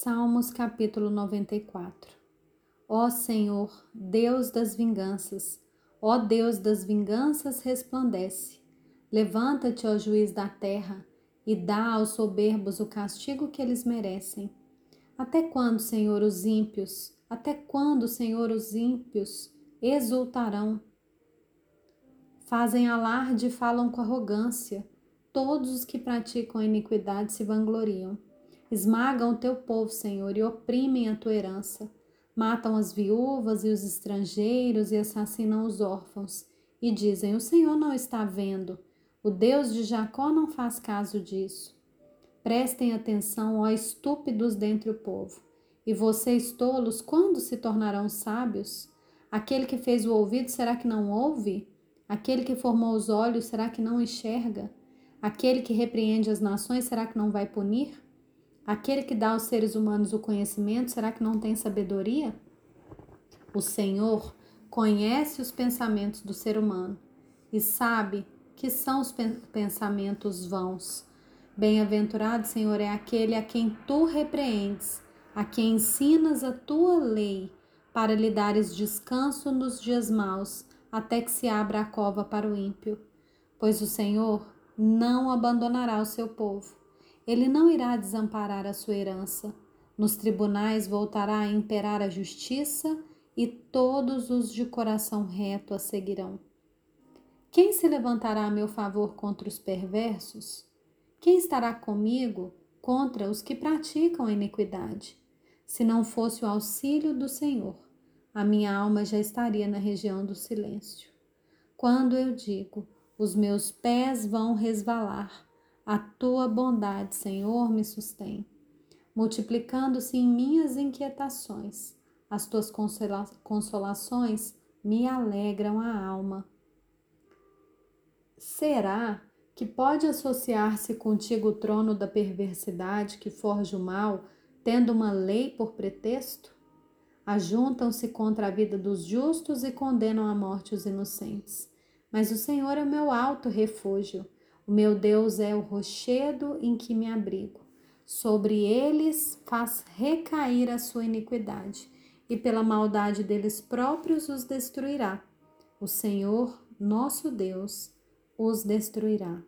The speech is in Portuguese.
Salmos capítulo 94 Ó Senhor, Deus das vinganças, ó Deus das vinganças, resplandece. Levanta-te, ó juiz da terra, e dá aos soberbos o castigo que eles merecem. Até quando, Senhor, os ímpios, até quando, Senhor, os ímpios exultarão? Fazem alarde e falam com arrogância. Todos os que praticam a iniquidade se vangloriam. Esmagam o teu povo, Senhor, e oprimem a tua herança. Matam as viúvas e os estrangeiros e assassinam os órfãos. E dizem: O Senhor não está vendo. O Deus de Jacó não faz caso disso. Prestem atenção, ó estúpidos dentre o povo. E vocês, tolos, quando se tornarão sábios? Aquele que fez o ouvido, será que não ouve? Aquele que formou os olhos, será que não enxerga? Aquele que repreende as nações, será que não vai punir? Aquele que dá aos seres humanos o conhecimento, será que não tem sabedoria? O Senhor conhece os pensamentos do ser humano e sabe que são os pensamentos vãos. Bem-aventurado, Senhor, é aquele a quem tu repreendes, a quem ensinas a tua lei, para lhe dares descanso nos dias maus, até que se abra a cova para o ímpio. Pois o Senhor não abandonará o seu povo ele não irá desamparar a sua herança. Nos tribunais voltará a imperar a justiça e todos os de coração reto a seguirão. Quem se levantará a meu favor contra os perversos? Quem estará comigo contra os que praticam a iniquidade? Se não fosse o auxílio do Senhor, a minha alma já estaria na região do silêncio. Quando eu digo, os meus pés vão resvalar, a tua bondade, Senhor, me sustém, multiplicando-se em minhas inquietações. As tuas consolações me alegram a alma. Será que pode associar-se contigo o trono da perversidade que forja o mal, tendo uma lei por pretexto? Ajuntam-se contra a vida dos justos e condenam à morte os inocentes. Mas o Senhor é o meu alto refúgio o meu Deus é o rochedo em que me abrigo. Sobre eles faz recair a sua iniquidade, e pela maldade deles próprios os destruirá. O Senhor, nosso Deus, os destruirá.